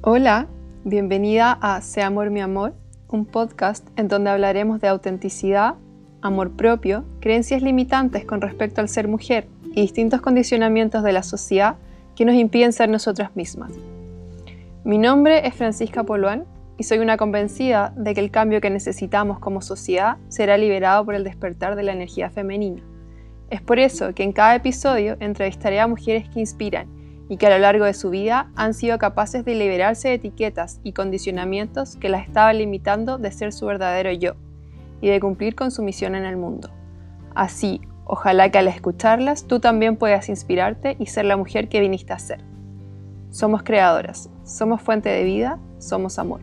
Hola, bienvenida a Sea Amor mi Amor, un podcast en donde hablaremos de autenticidad, amor propio, creencias limitantes con respecto al ser mujer y distintos condicionamientos de la sociedad que nos impiden ser nosotras mismas. Mi nombre es Francisca Poluán y soy una convencida de que el cambio que necesitamos como sociedad será liberado por el despertar de la energía femenina. Es por eso que en cada episodio entrevistaré a mujeres que inspiran y que a lo largo de su vida han sido capaces de liberarse de etiquetas y condicionamientos que las estaban limitando de ser su verdadero yo y de cumplir con su misión en el mundo. Así, ojalá que al escucharlas tú también puedas inspirarte y ser la mujer que viniste a ser. Somos creadoras, somos fuente de vida, somos amor.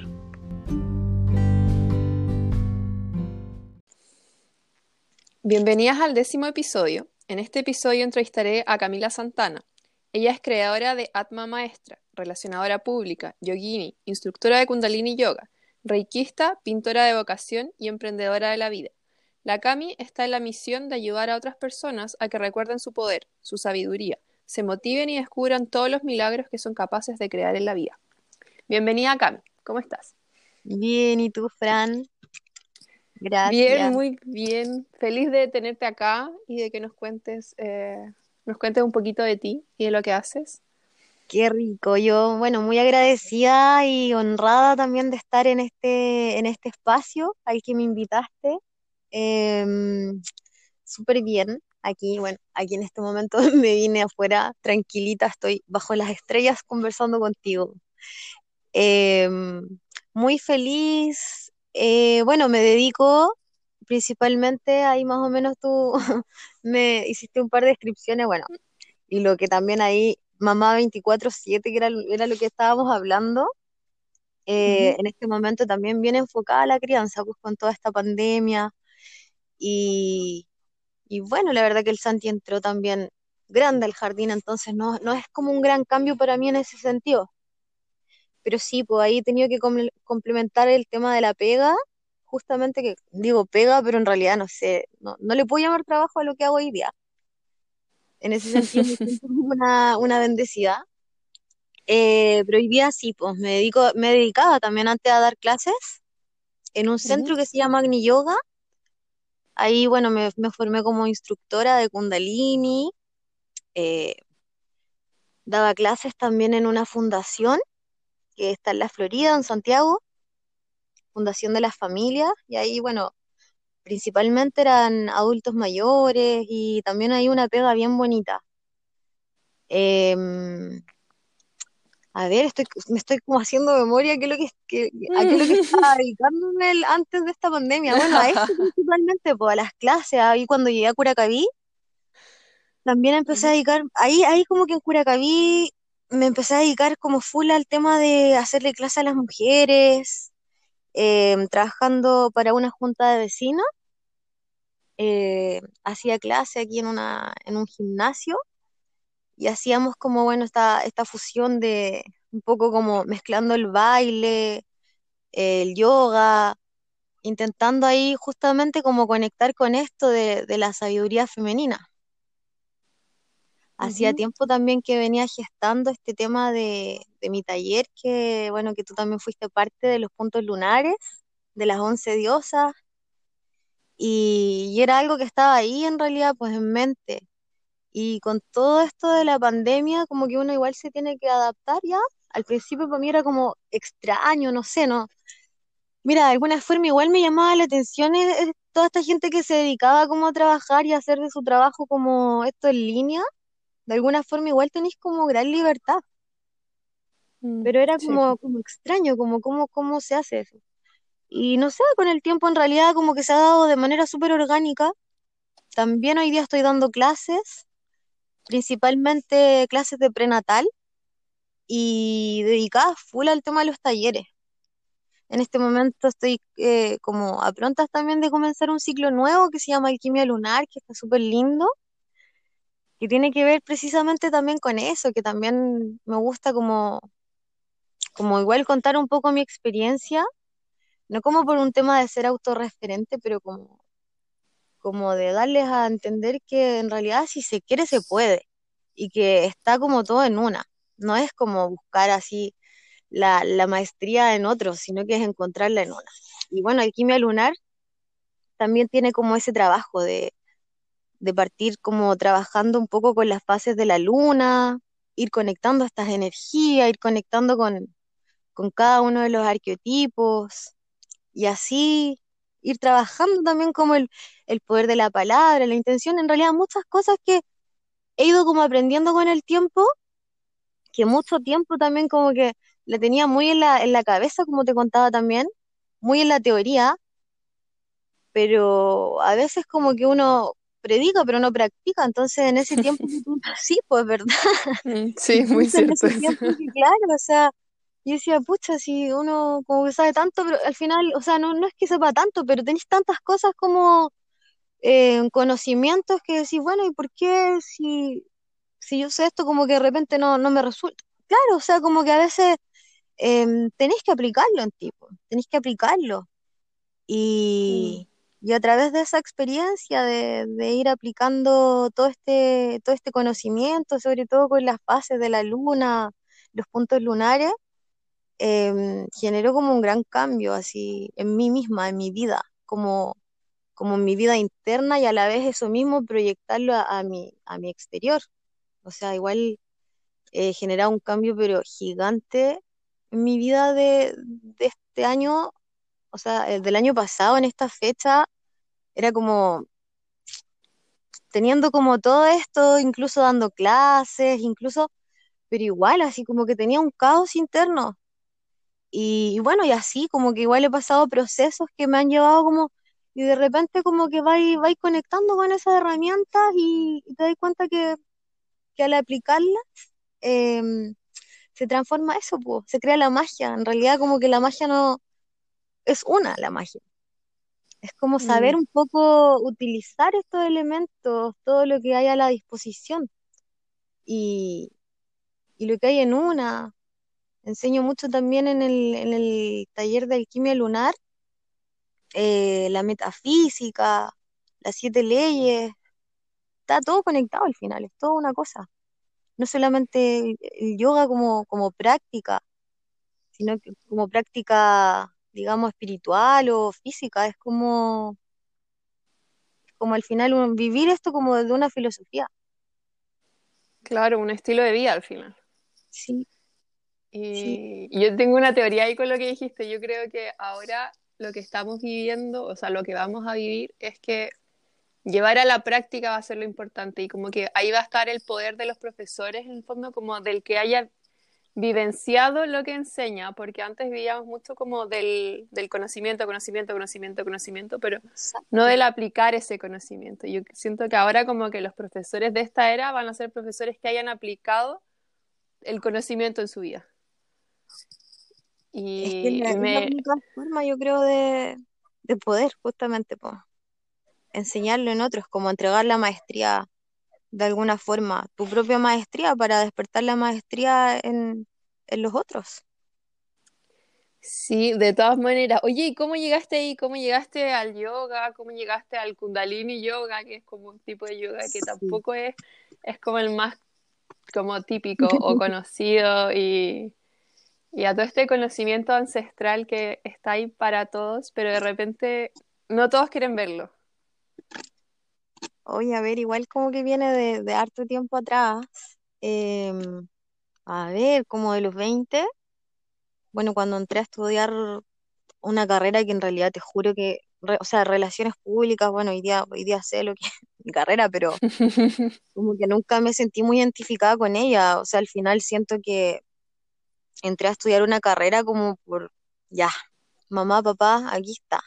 Bienvenidas al décimo episodio. En este episodio entrevistaré a Camila Santana. Ella es creadora de Atma Maestra, relacionadora pública, yogini, instructora de Kundalini Yoga, reikista, pintora de vocación y emprendedora de la vida. La Cami está en la misión de ayudar a otras personas a que recuerden su poder, su sabiduría, se motiven y descubran todos los milagros que son capaces de crear en la vida. Bienvenida, Cami. ¿Cómo estás? Bien, ¿y tú, Fran? Gracias. Bien, muy bien. Feliz de tenerte acá y de que nos cuentes, eh, nos cuentes un poquito de ti y de lo que haces. Qué rico. Yo, bueno, muy agradecida y honrada también de estar en este, en este espacio al que me invitaste. Em, súper bien. Aquí, bueno, aquí en este momento me vine afuera tranquilita, estoy bajo las estrellas conversando contigo. Em, muy feliz eh, bueno, me dedico principalmente, ahí más o menos tú me hiciste un par de descripciones, bueno, y lo que también ahí, mamá 24/7, que era, era lo que estábamos hablando, eh, en este momento también viene enfocada a la crianza, pues con toda esta pandemia, y, y bueno, la verdad que el Santi entró también grande al jardín, entonces no, no es como un gran cambio para mí en ese sentido. Pero sí, pues ahí he tenido que complementar el tema de la pega, justamente que digo pega, pero en realidad no sé, no, le puedo llamar trabajo a lo que hago hoy día. En ese sentido me siento una, una bendecida. Eh, pero hoy día sí, pues me dedico, me dedicaba también antes a dar clases en un centro que se llama Agni Yoga. Ahí, bueno, me, formé como instructora de Kundalini. Eh, daba clases también en una fundación que está en la Florida, en Santiago, Fundación de las Familias, y ahí, bueno, principalmente eran adultos mayores y también hay una pega bien bonita. Em, a ver, estoy, me estoy como haciendo memoria qué es lo que, que, a qué es lo que estaba dedicándome antes de esta pandemia. Bueno, a esto principalmente, pues, a las clases, ahí cuando llegué a Curacaví, también empecé a dedicar, ahí, ahí como que en Curacaví me empecé a dedicar como full al tema de hacerle clase a las mujeres, em, trabajando para una junta de vecinos. Eh, hacía clase aquí en, una, en un gimnasio y hacíamos como, bueno, esta, esta fusión de un poco como mezclando el baile, el yoga, intentando ahí justamente como conectar con esto de, de la sabiduría femenina. Hacía tiempo también que venía gestando este tema de, mi taller, que bueno, que tú también fuiste parte de los puntos lunares, de las once diosas, y, era algo que estaba ahí en realidad, pues en mente. Y con todo esto de la pandemia, como que uno igual se tiene que adaptar ya. Al principio para mí era como extraño, no sé, no. Mira, de alguna forma igual me llamaba la atención toda esta gente que se dedicaba como a trabajar y a hacer de su trabajo como esto en línea de alguna forma igual tenéis como gran libertad. Mm, Pero era como, como extraño, como cómo, cómo se hace eso. Y no sé, con el tiempo en realidad como que se ha dado de manera súper orgánica. También hoy día estoy dando clases, principalmente clases de prenatal y dedicadas full al tema de los talleres. En este momento estoy eh, como a prontas también de comenzar un ciclo nuevo que se llama Alquimia Lunar, que está súper lindo que tiene que ver precisamente también con eso, que también me gusta como, como igual contar un poco mi experiencia, no como por un tema de ser autorreferente, pero como, como de darles a entender que en realidad si se quiere se puede y que está como todo en una, no es como buscar así la, la maestría en otros, sino que es encontrarla en una. Y bueno, Alquimia Lunar también tiene como ese trabajo de, de partir como trabajando un poco con las fases de la luna, ir conectando estas energías, ir conectando con, con cada uno de los arqueotipos y así ir trabajando también como el, el poder de la palabra, la intención, en realidad muchas cosas que he ido como aprendiendo con el tiempo, que mucho tiempo también como que la tenía muy en la, en la cabeza, como te contaba también, muy en la teoría, pero a veces como que uno predica pero no practica, entonces en ese tiempo sí, pues verdad. Mm, sí, muy cierto. claro, o sea, yo decía, pucha, si uno como que sabe tanto, pero al final, o sea, no, no es que sepa tanto, pero tenéis tantas cosas como eh, conocimientos que decís, bueno, ¿y por qué si, si yo sé esto como que de repente no, no me resulta? Claro, o sea, como que a veces em, tenéis que aplicarlo en ti, tenéis que aplicarlo. Y, mm. Y, a través de esa experiencia de, ir aplicando todo este, todo este conocimiento, sobre todo con las fases de la luna, los puntos lunares, eh, generó como un gran cambio así en mí misma, en mi vida, como, como en mi vida interna y a la vez eso mismo proyectarlo a, mi, a mi exterior. O sea, igual eh, genera un cambio pero gigante en mi vida de, de este año, o sea, eh, del año pasado en esta fecha, era como teniendo como todo esto, incluso dando clases, incluso, pero igual, así como que tenía un caos interno, y, bueno, y así como que igual he pasado procesos que me han llevado como, y de repente como que vais, conectando con esas herramientas y, te das cuenta que, que al aplicarlas em, se transforma eso, pues, se crea la magia. En realidad como que la magia no es una, la magia. Es como saber mm. un poco utilizar estos elementos, todo lo que hay a la disposición. Y, y lo que hay en una, Enseño mucho también en el, en el taller de alquimia lunar, eh, la metafísica, las siete leyes, está todo conectado al final, es toda una cosa. No solamente el, yoga como, como práctica, sino que como práctica, digamos, espiritual o física, es como, como al final vivir esto como de una filosofía. Claro, un estilo de vida al final. Sí, y yo tengo una teoría ahí con lo que dijiste. Yo creo que ahora lo que estamos viviendo, o sea, lo que vamos a vivir es que llevar a la práctica va a ser lo importante y como que ahí va a estar el poder de los profesores en el fondo, como del que haya vivenciado lo que enseña, porque antes vivíamos mucho como del, del conocimiento, conocimiento, conocimiento, conocimiento, pero no del aplicar ese conocimiento. Yo siento que ahora como que los profesores de esta era van a ser profesores que hayan aplicado el conocimiento en su vida. Y es, la única forma, yo creo, de, poder justamente enseñarlo en otros, como entregar la maestría de alguna forma, tu propia maestría para despertar la maestría en, los otros. Sí, de todas maneras. Oye, ¿y cómo llegaste ahí? ¿Cómo llegaste al yoga? ¿Cómo llegaste al Kundalini Yoga, que es como un tipo de yoga que tampoco es, es como el más como típico o conocido y, y a todo este conocimiento ancestral que está ahí para todos, pero de repente no todos quieren verlo. Oye, a ver, igual como que viene de, harto tiempo atrás. Em, a ver, como de los 20. Bueno, cuando entré a estudiar una carrera que en realidad te juro que, o sea, relaciones públicas, bueno, hoy día, hoy día sé lo que es mi carrera, pero como que nunca me sentí muy identificada con ella. O sea, al final siento que entré a estudiar una carrera como por, ya, mamá, papá, aquí está.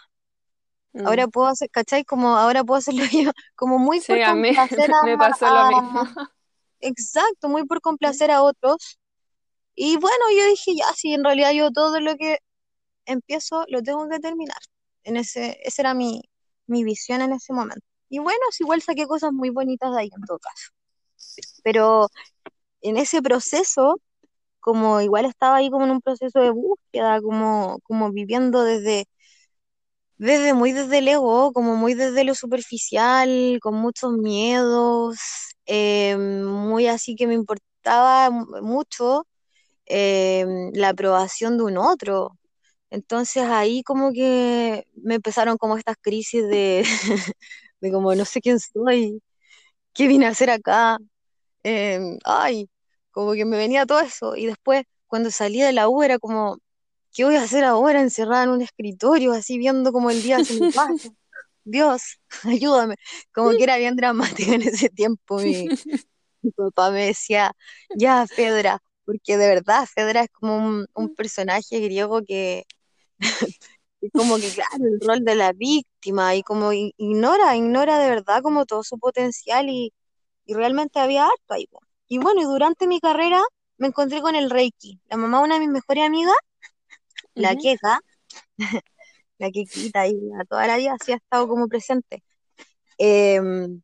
Ahora mm. puedo hacer, ¿cachai? Como ahora puedo hacerlo yo, como muy por complacer a, me pasó lo mismo. Exacto, muy por complacer a otros. Y bueno, yo dije, ya, sí, en realidad yo todo lo que empiezo lo tengo que terminar. En ese, esa era mi, mi visión en ese momento. Y bueno, igual saqué cosas muy bonitas de ahí en todo caso. Pero en ese proceso como igual estaba ahí como en un proceso de búsqueda, como, como viviendo desde, desde muy desde el ego, como muy desde lo superficial, con muchos miedos, eh, muy así que me importaba mucho em, la aprobación de un otro. Entonces ahí como que me empezaron como estas crisis de, de como no sé quién soy, qué vine a hacer acá. Em, ay, como que me venía todo eso. Y después cuando salí de la U era como, ¿qué voy a hacer ahora encerrada en un escritorio así viendo como el día se me pasa? Dios, ayúdame. Como que era bien dramática en ese tiempo. Mi, mi papá me decía, ya, Fedra, porque de verdad Fedra es como un, un personaje griego que como que, claro, el rol de la víctima y como ignora, ignora de verdad como todo su potencial y, y realmente había harto ahí. Y bueno, y durante mi carrera me encontré con el Reiki. La mamá de una de mis mejores amigas, la. Keka, la Kekita ahí, a toda la vida sí ha estado como presente. Em,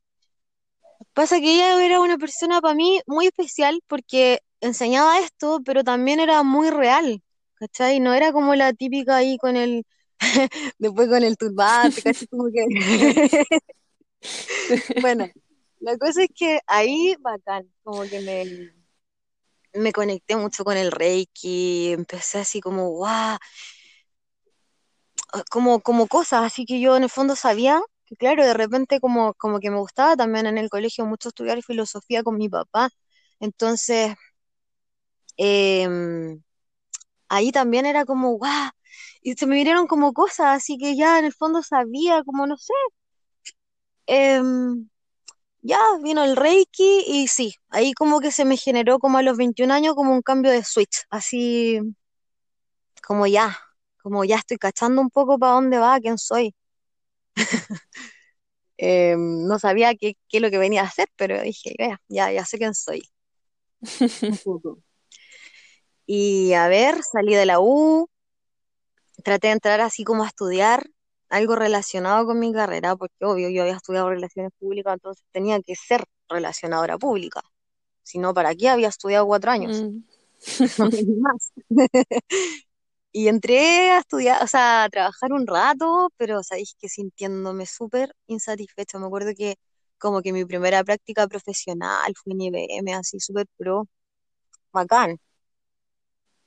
Pasa que ella era una persona para mí muy especial porque enseñaba esto, pero también era muy real, ¿cachai? No era como la típica ahí con el, después con el turbante, casi como que... Bueno, la cosa es que ahí, bacán, como que me, me conecté mucho con el Reiki, empecé así como, guau, como, como cosas, así que yo en el fondo sabía que claro, de repente como, como que me gustaba también en el colegio mucho estudiar filosofía con mi papá. Entonces, em, ahí también era como, guau, y se me vinieron como cosas, así que ya en el fondo sabía, como no sé, em, ya vino el Reiki y sí, ahí como que se me generó como a los 21 años como un cambio de switch, así como ya, como ya estoy cachando un poco para dónde va, quién soy. Em, no sabía qué, qué es lo que venía a hacer, pero dije, ya, ya, ya sé quién soy. Y a ver, salí de la U, traté de entrar así como a estudiar algo relacionado con mi carrera, porque obvio, yo había estudiado relaciones públicas, entonces tenía que ser relacionadora pública. Si no, ¿para qué había estudiado cuatro años? Mm. Más. Y entré a estudiar, o sea, a trabajar un rato, pero sabéis que sintiéndome súper insatisfecha. Me acuerdo que como que mi primera práctica profesional fue en IBM, así súper pro, bacán.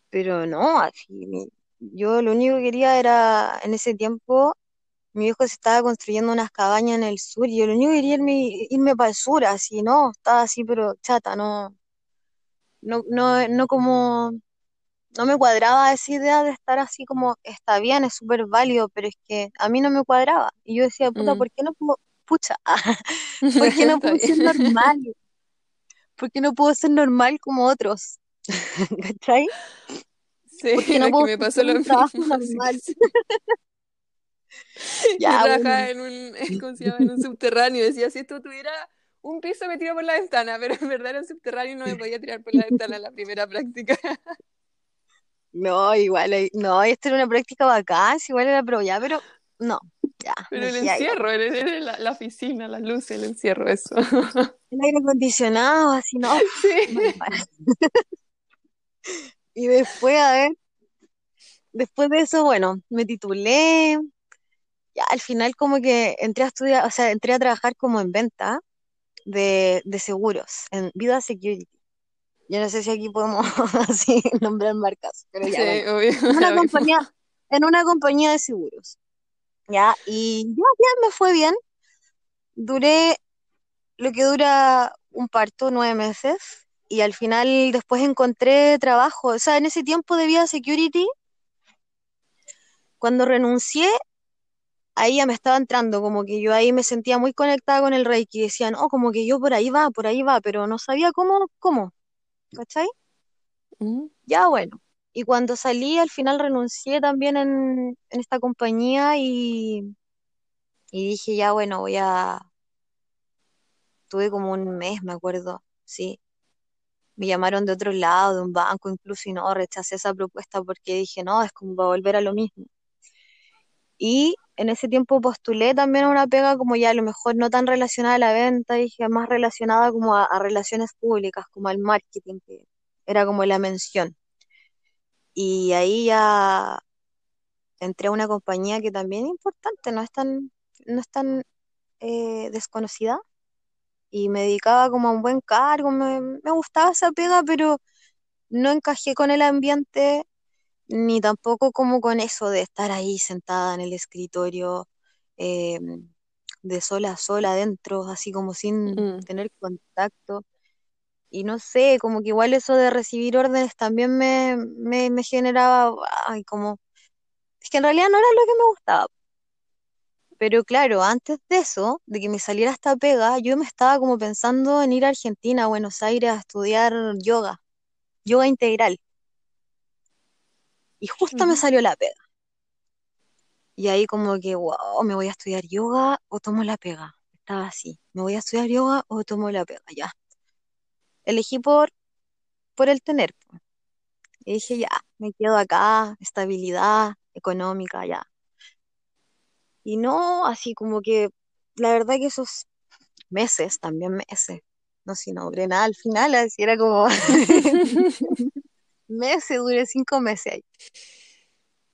Pero no, así, yo lo único que quería era, en ese tiempo, mi viejo se estaba construyendo unas cabañas en el sur y yo lo único que quería irme, irme para el sur, así, ¿no? Estaba así, pero chata, no, no, no, no como, no me cuadraba esa idea de estar así como, está bien, es súper válido, pero es que a mí no me cuadraba. Y yo decía, puta, Mm. ¿por qué no puedo, pucha, ¿por qué no puedo ser normal? ¿Por qué no puedo ser normal como otros? ¿Cachai? Sí, ¿Por qué no es que puedo me pasó lo mismo, normal? sí. Ya, bueno. trabajaba en un, ¿cómo se llama? En un subterráneo, decía, si esto tuviera un piso me tiro por la ventana, pero en verdad era un subterráneo y no me podía tirar por la ventana en la primera práctica. No, igual, eh, no, esta era una práctica bacán, igual era pro, ya, pero no, ya, Pero el encierro, el- el- la, la oficina, las luces, el encierro, eso. El aire acondicionado, así, no, Sí. Y después, a ver, después de eso, bueno, me titulé, ya al final como que entré a estudiar, o sea, entré a trabajar como en venta de, de seguros, en Vida Security. Yo no sé si aquí podemos así nombrar marcas, pero ya, Sí, bueno, obvio, en una compañía, en una compañía de seguros, ya, y ya, ya me fue bien, duré lo que dura un parto, nueve meses, y al final después encontré trabajo, o sea, en ese tiempo de Vida Security, cuando renuncié, ahí ya me estaba entrando, como que yo ahí me sentía muy conectada con el Reiki, decía, no, como que yo por ahí va, por ahí va, pero no sabía cómo, cómo, ¿cachai? Mm, Ya bueno. Y cuando salí, al final renuncié también en, en esta compañía y, y dije, ya bueno, voy a, tuve como un mes, me acuerdo, sí. Me llamaron de otro lado, de un banco incluso, y no, rechacé esa propuesta porque dije, no, es como para volver a lo mismo. Y en ese tiempo postulé también a una pega como ya a lo mejor no tan relacionada a la venta, dije más relacionada como a, relaciones públicas, como al marketing, que era como la mención. Y ahí ya entré a una compañía que también es importante, no es tan, no es tan eh, desconocida, y me dedicaba como a un buen cargo, me, me gustaba esa pega, pero no encajé con el ambiente, ni tampoco como con eso de estar ahí sentada en el escritorio, eh, de sola a sola adentro, así como sin Mm. tener contacto. Y no sé, como que igual eso de recibir órdenes también me, me, me generaba, ay, como, es que en realidad no era lo que me gustaba. Pero claro, antes de eso, de que me saliera esta pega, yo me estaba como pensando en ir a Argentina, a Buenos Aires, a estudiar yoga, yoga integral. Y justo me salió la pega. Y ahí como que, wow, me voy a estudiar yoga o tomo la pega. Estaba así, me voy a estudiar yoga o tomo la pega, ya. Elegí por, por el tener. Y dije, ya, me quedo acá, estabilidad económica, ya. Y no, así como que, la verdad que esos meses, también meses, no si no nada al final, así era como meses, duré cinco meses ahí,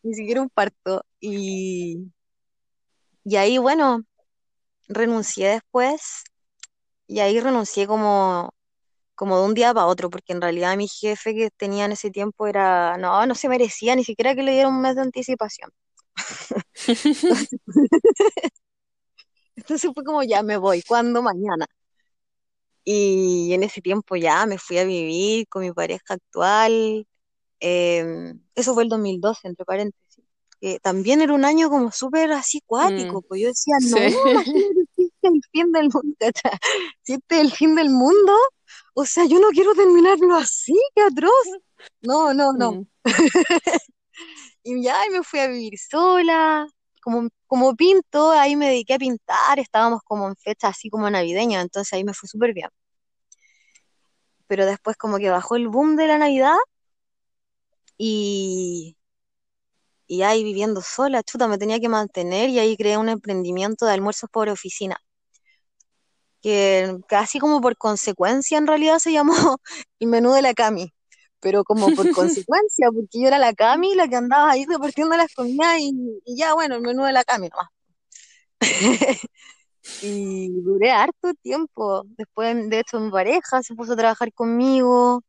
ni siquiera un parto. Y, y ahí, bueno, renuncié después, y ahí renuncié como, como de un día para otro, porque en realidad mi jefe que tenía en ese tiempo era, no, no se merecía ni siquiera que le diera un mes de anticipación. Entonces, fue como, ya me voy, ¿cuándo? Mañana. Y en ese tiempo ya me fui a vivir con mi pareja actual. eh, eso fue el 2012, entre paréntesis. que también era un año como súper así Mm. cuático, pues yo decía, no, Sí. es el fin del mundo, es el fin del mundo, o sea, yo no quiero terminarlo así, qué atroz. No, no, no. Mm. Y ya y me fui a vivir sola, como, como pinto, ahí me dediqué a pintar, estábamos como en fecha así como navideña, entonces ahí me fue súper bien. Pero después como que bajó el boom de la Navidad y, y ahí viviendo sola, chuta, me tenía que mantener y ahí creé un emprendimiento de almuerzos por oficina, que casi como por consecuencia en realidad se llamó el menú de la Cami, pero como por consecuencia, porque yo era la Cami la que andaba ahí repartiendo las comidas y, y ya, bueno, el menú de la Cami nomás. Y duré harto tiempo. Después, de hecho, mi pareja se puso a trabajar conmigo.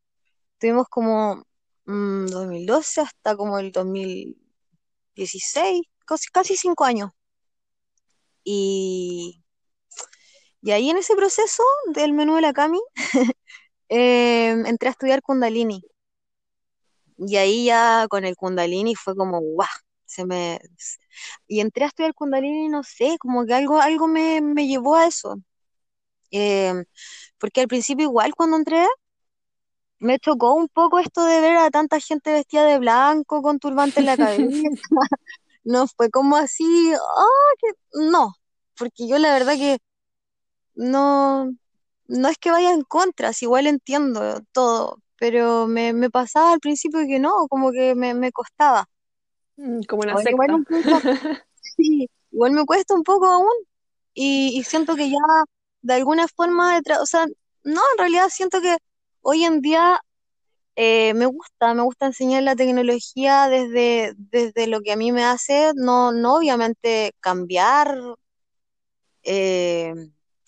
Tuvimos como mm, 2012 hasta como el 2016, casi, casi cinco años. Y, y ahí en ese proceso del menú de la Cami, eh, entré a estudiar Kundalini. Y ahí ya con el Kundalini fue como, guau, se me... Y entré a estudiar Kundalini, no sé, como que algo, algo me, me llevó a eso. Eh, porque al principio igual cuando entré me chocó un poco esto de ver a tanta gente vestida de blanco con turbante en la cabeza. No fue como así, ah, que no, porque yo la verdad que no, no es que vaya en contra, si igual entiendo todo, pero me, me pasaba al principio que no, como que me, me costaba. Mm, Como una igual un poco, sí, igual me cuesta un poco aún y, y siento que ya de alguna forma, o sea, no, en realidad siento que hoy en día eh, me gusta, me gusta enseñar la tecnología desde, desde lo que a mí me hace, no, no obviamente cambiar, eh,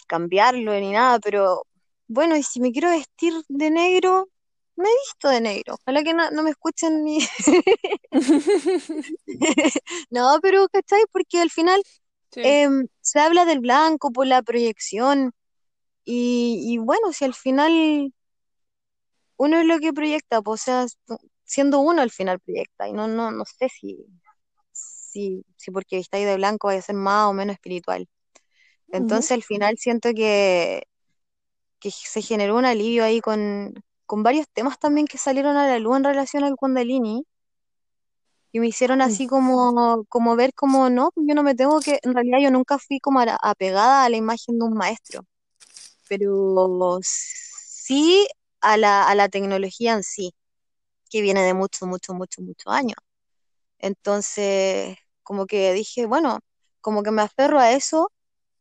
cambiarlo ni nada, pero bueno, y si me quiero vestir de negro, me visto de negro. Ojalá que no, no me escuchen ni... No, pero ¿cachai? Porque al final Sí. em, se habla del blanco por la proyección y, y bueno, si al final uno es lo que proyecta, pues, o sea, siendo uno al final proyecta y no, no, no sé si, si, si porque estáis de blanco vaya a ser más o menos espiritual. Entonces al final siento que, que se generó un alivio ahí con, con varios temas también que salieron a la luz en relación al Kundalini y me hicieron así como, como ver como, no, yo no me tengo que, en realidad yo nunca fui como apegada a la imagen de un maestro, pero sí a la, a la tecnología en sí, que viene de muchos, muchos, muchos, muchos años. Entonces, como que dije, bueno, como que me aferro a eso,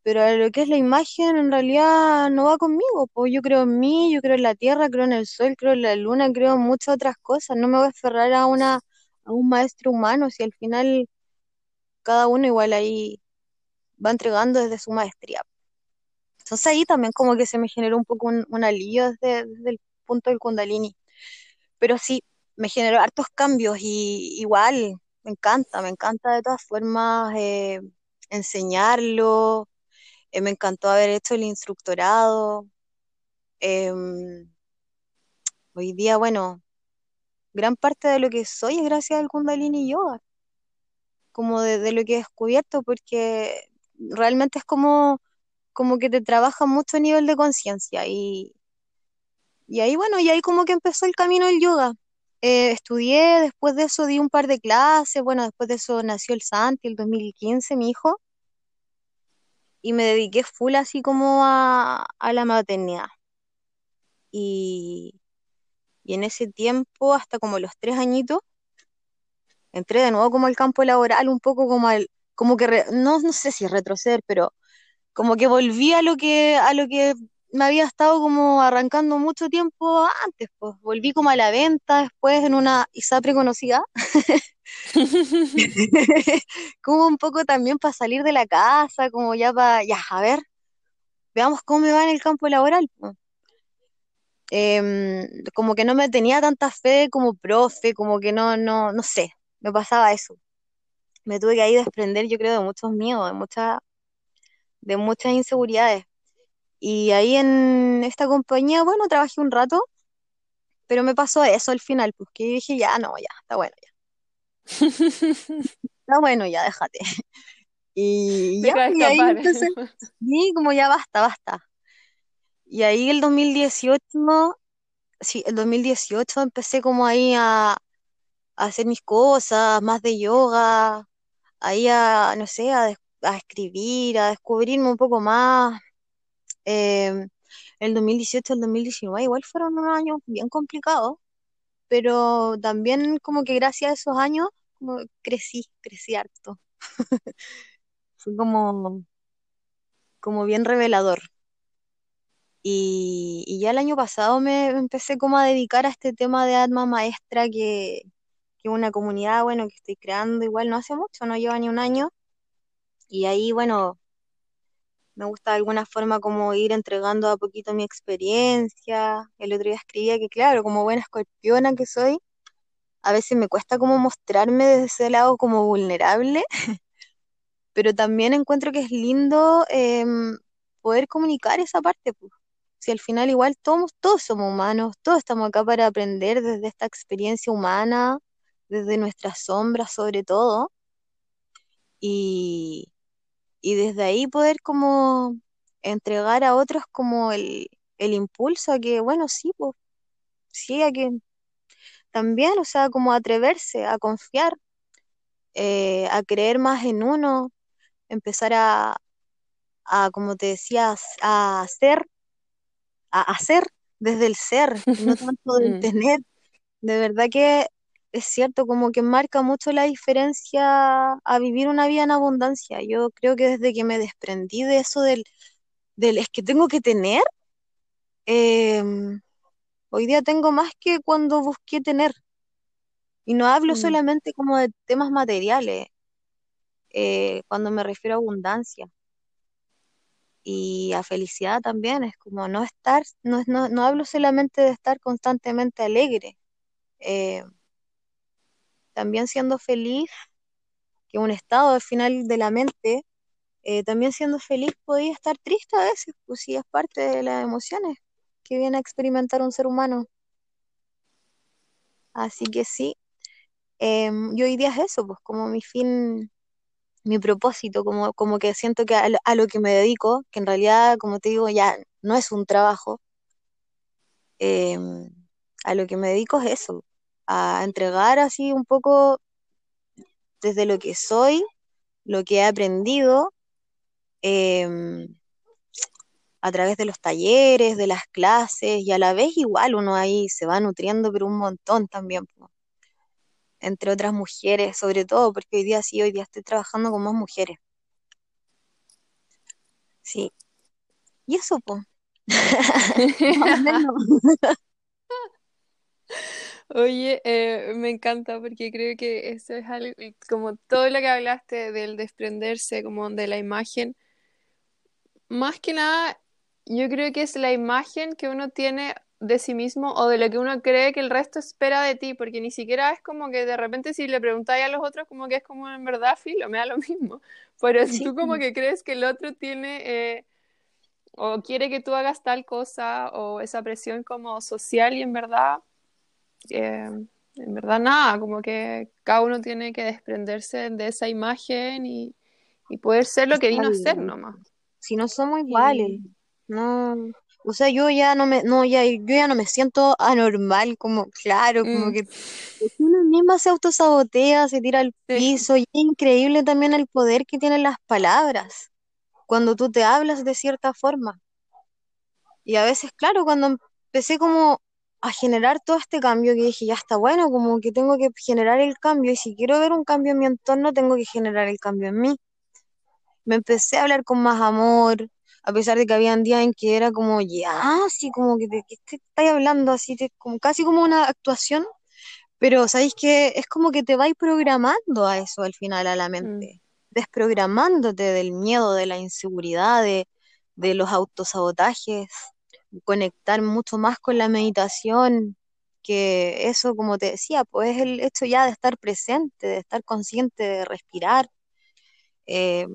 pero lo que es la imagen en realidad no va conmigo, pues yo creo en mí, yo creo en la tierra, creo en el sol, creo en la luna, creo en muchas otras cosas, no me voy a aferrar a una, a un maestro humano, si al final cada uno igual ahí va entregando desde su maestría. Entonces ahí también como que se me generó un poco un, un alivio desde, desde el punto del Kundalini. pero sí, me generó hartos cambios y igual, me encanta, me encanta de todas formas eh, enseñarlo, eh, me encantó haber hecho el instructorado. Em, hoy día, bueno, gran parte de lo que soy es gracias al Kundalini Yoga, como de, lo que he descubierto, porque realmente es como, como que te trabaja mucho a nivel de conciencia y, y ahí, bueno, y ahí como que empezó el camino del yoga. Eh, estudié, después de eso di un par de clases, bueno, después de eso nació el Santi, el 2015, mi hijo, y me dediqué full así como a, a la maternidad. Y, y en ese tiempo, hasta como los tres añitos, entré de nuevo como al campo laboral, un poco como al, como que, no, no sé si retroceder, pero como que volví a lo que, a lo que me había estado como arrancando mucho tiempo antes, pues volví como a la venta después en una ISAPRE conocida, como un poco también para salir de la casa, como ya para, ya, a ver, veamos cómo me va en el campo laboral. Em, como que no me tenía tanta fe como profe, como que no, no, no sé, me pasaba eso. Me tuve que ahí desprender, yo creo, de muchos miedos, de muchas, de muchas inseguridades. Y ahí en esta compañía, bueno, trabajé un rato, pero me pasó eso al final, porque dije, ya, no, ya, está bueno, ya. está bueno, ya, déjate. Y ya, y ahí entonces, sí, como ya basta, basta. Y ahí el 2018, sí, el 2018 empecé como ahí a, a hacer mis cosas, más de yoga, ahí a, no sé, a, a escribir, a descubrirme un poco más. Eh, el 2018 el 2019 igual fueron unos años bien complicados, pero también como que gracias a esos años crecí, crecí harto. Fue como, como bien revelador. Y, ya el año pasado me empecé como a dedicar a este tema de Atma Maestra, que, que una comunidad, bueno, que estoy creando igual no hace mucho, no lleva ni un año. Y ahí, bueno, me gusta de alguna forma como ir entregando a poquito mi experiencia. El otro día escribía que, claro, como buena escorpiona que soy, a veces me cuesta como mostrarme desde ese lado como vulnerable, pero también encuentro que es lindo em, poder comunicar esa parte, pues. Si al final igual todos, todos somos humanos, todos estamos acá para aprender desde esta experiencia humana, desde nuestras sombras sobre todo, y, y desde ahí poder como entregar a otros como el, el impulso a que, bueno, sí, pues, sí, a que también, o sea, como atreverse a confiar, eh, a creer más en uno, empezar a, a como te decía, a hacer, a hacer desde el ser, no tanto del Mm. tener. De verdad que es cierto, como que marca mucho la diferencia a vivir una vida en abundancia. Yo creo que desde que me desprendí de eso del, del es que tengo que tener, em, hoy día tengo más que cuando busqué tener. Y no hablo Mm. solamente como de temas materiales, eh, cuando me refiero a abundancia y a felicidad también, es como no estar, no, no, no hablo solamente de estar constantemente alegre, eh, también siendo feliz, que un estado al final de la mente, eh, también siendo feliz podía estar triste a veces, pues sí, es parte de las emociones que viene a experimentar un ser humano. Así que sí, em, yo hoy día es eso, pues como mi fin mi propósito, como, como que siento que a lo, que me dedico, que en realidad, como te digo, ya no es un trabajo, eh, a lo que me dedico es eso, a entregar así un poco desde lo que soy, lo que he aprendido, eh, a través de los talleres, de las clases, y a la vez igual uno ahí se va nutriendo, pero un montón también, entre otras mujeres, sobre todo, porque hoy día sí, hoy día estoy trabajando con más mujeres. Sí, y eso, pues. Oye, eh, me encanta porque creo que eso es algo, como todo lo que hablaste del desprenderse como de la imagen, más que nada, yo creo que es la imagen que uno tiene de sí mismo o de lo que uno cree que el resto espera de ti, porque ni siquiera es como que de repente si le preguntáis a los otros como que es como en verdad filo, me da lo mismo, pero si tú como que crees que el otro tiene eh, o quiere que tú hagas tal cosa o esa presión como social y en verdad, eh, en verdad nada, como que cada uno tiene que desprenderse de esa imagen y, poder ser lo que vino a ser nomás. Si no somos iguales, no, o sea, yo ya no me, no, ya, yo ya no me siento anormal, como, claro, como mm. que uno misma se autosabotea, se tira al piso, y es increíble también el poder que tienen las palabras cuando tú te hablas de cierta forma. Y a veces, claro, cuando empecé como a generar todo este cambio, que dije, ya está bueno, como que tengo que generar el cambio, y si quiero ver un cambio en mi entorno, tengo que generar el cambio en mí. Me empecé a hablar con más amor, a pesar de que habían días en que era como, ya, así como que te, que estáis hablando así, como, casi como una actuación, pero sabéis que es como que te vais programando a eso al final a la mm. mente, desprogramándote del miedo, de la inseguridad, de, de los autosabotajes, conectar mucho más con la meditación, que eso, como te decía, pues es el hecho ya de estar presente, de estar consciente, de respirar. Eh,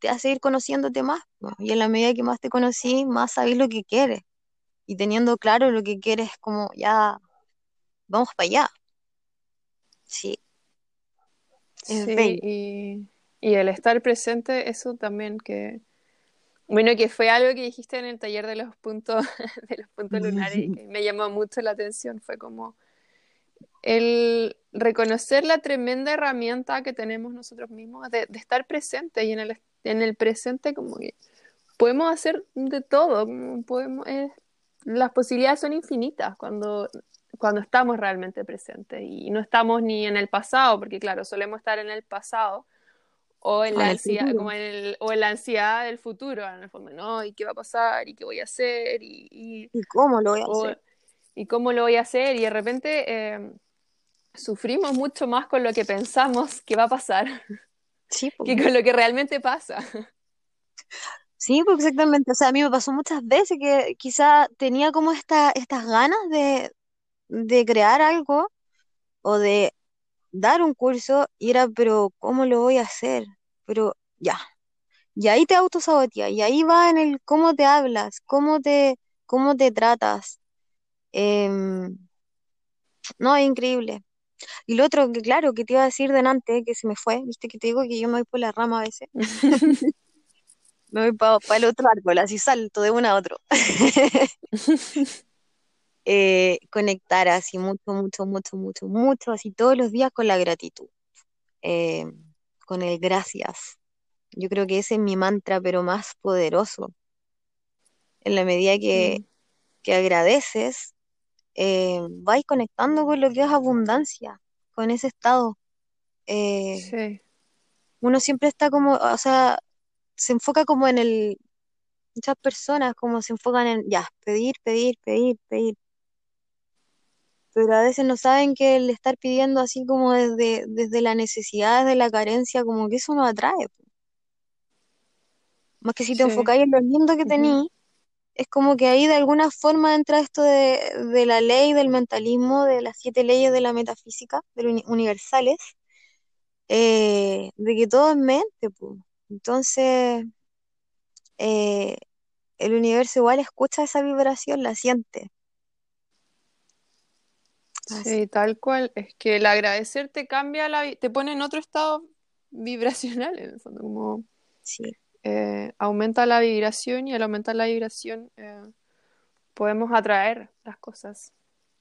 te hace ir conociéndote más. Y en la medida que más te conocí, más sabes lo que quieres. Y teniendo claro lo que quieres, como ya vamos para allá. Sí. sí, y, y, el estar presente, eso también que. Bueno, que fue algo que dijiste en el taller de los puntos, de los puntos lunares y que me llamó mucho la atención. Fue como el reconocer la tremenda herramienta que tenemos nosotros mismos de, de estar presente y en el, en el presente como que podemos hacer de todo, podemos, las posibilidades son infinitas cuando, cuando estamos realmente presentes y no estamos ni en el pasado, porque claro, solemos estar en el pasado o en, la ansiedad, como en el, o en la ansiedad del futuro, en el fondo, ¿no? ¿Y qué va a pasar? ¿Y qué voy a hacer? ¿Y, y, cómo lo voy a hacer? ¿Y cómo lo voy a hacer? Y de repente eh, sufrimos mucho más con lo que pensamos que va a pasar que con lo que realmente pasa. Sí, pues exactamente. O sea, a mí me pasó muchas veces que quizá tenía como esta, estas ganas de, de crear algo o de dar un curso y era, pero ¿cómo lo voy a hacer? Pero ya. Y ahí te autosabotea, y ahí va en el cómo te hablas, cómo te, cómo te tratas. Em, no, es increíble. Y lo otro, que claro, que te iba a decir delante, que se me fue, viste que te digo que yo me voy por la rama a veces. me voy para el otro árbol, así salto de uno a otro. Eh, conectar así mucho, mucho, mucho, mucho, mucho, así todos los días con la gratitud, eh, con el gracias. Yo creo que ese es mi mantra, pero más poderoso. En la medida que, mm. que agradeces, eh, vais conectando con lo que es abundancia, con ese estado. Eh, uno siempre está como, o sea, se enfoca como en el, muchas personas como se enfocan en, ya, pedir, pedir, pedir, pedir. Pero a veces no saben que el estar pidiendo así como desde, desde la necesidad, desde la carencia, como que eso no atrae. Más que si te enfocáis en lo lindo que uh es como que ahí de alguna forma entra esto de, la ley del mentalismo, de las siete leyes de la metafísica, de universales, eh, de que todo es mente. Pues. Entonces, eh, el universo igual escucha esa vibración, la siente. Sí, tal cual. Es que el agradecer te cambia la te pone en otro estado vibracional, en el fondo, como sí. Eh, aumenta la vibración y al aumentar la vibración eh, podemos atraer las cosas.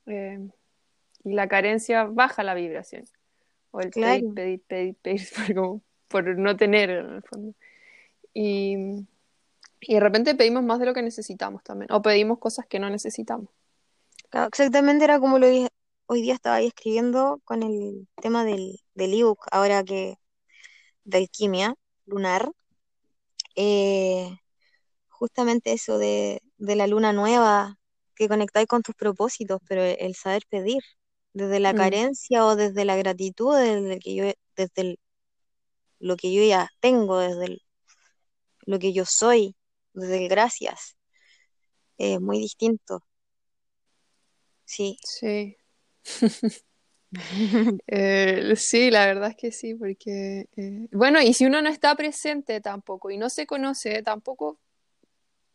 Eh, y la carencia baja la vibración. O el pedir, pedir, pedir, pedir, por, no tener en el fondo. Y, y de repente pedimos más de lo que necesitamos también. O pedimos cosas que no necesitamos. exactamente era como lo dije. Hoy día estaba ahí escribiendo con el tema del, del ebook, ahora que de alquimia lunar, eh, justamente eso de, la luna nueva, que conectáis con tus propósitos, pero el, saber pedir, desde la mm. carencia o desde la gratitud, desde, que yo, desde lo que yo ya tengo, desde lo que yo soy, desde el gracias, es muy distinto. Sí. Sí. Eh, sí, la verdad es que sí, porque, eh, bueno, y si uno no está presente tampoco y no se conoce, tampoco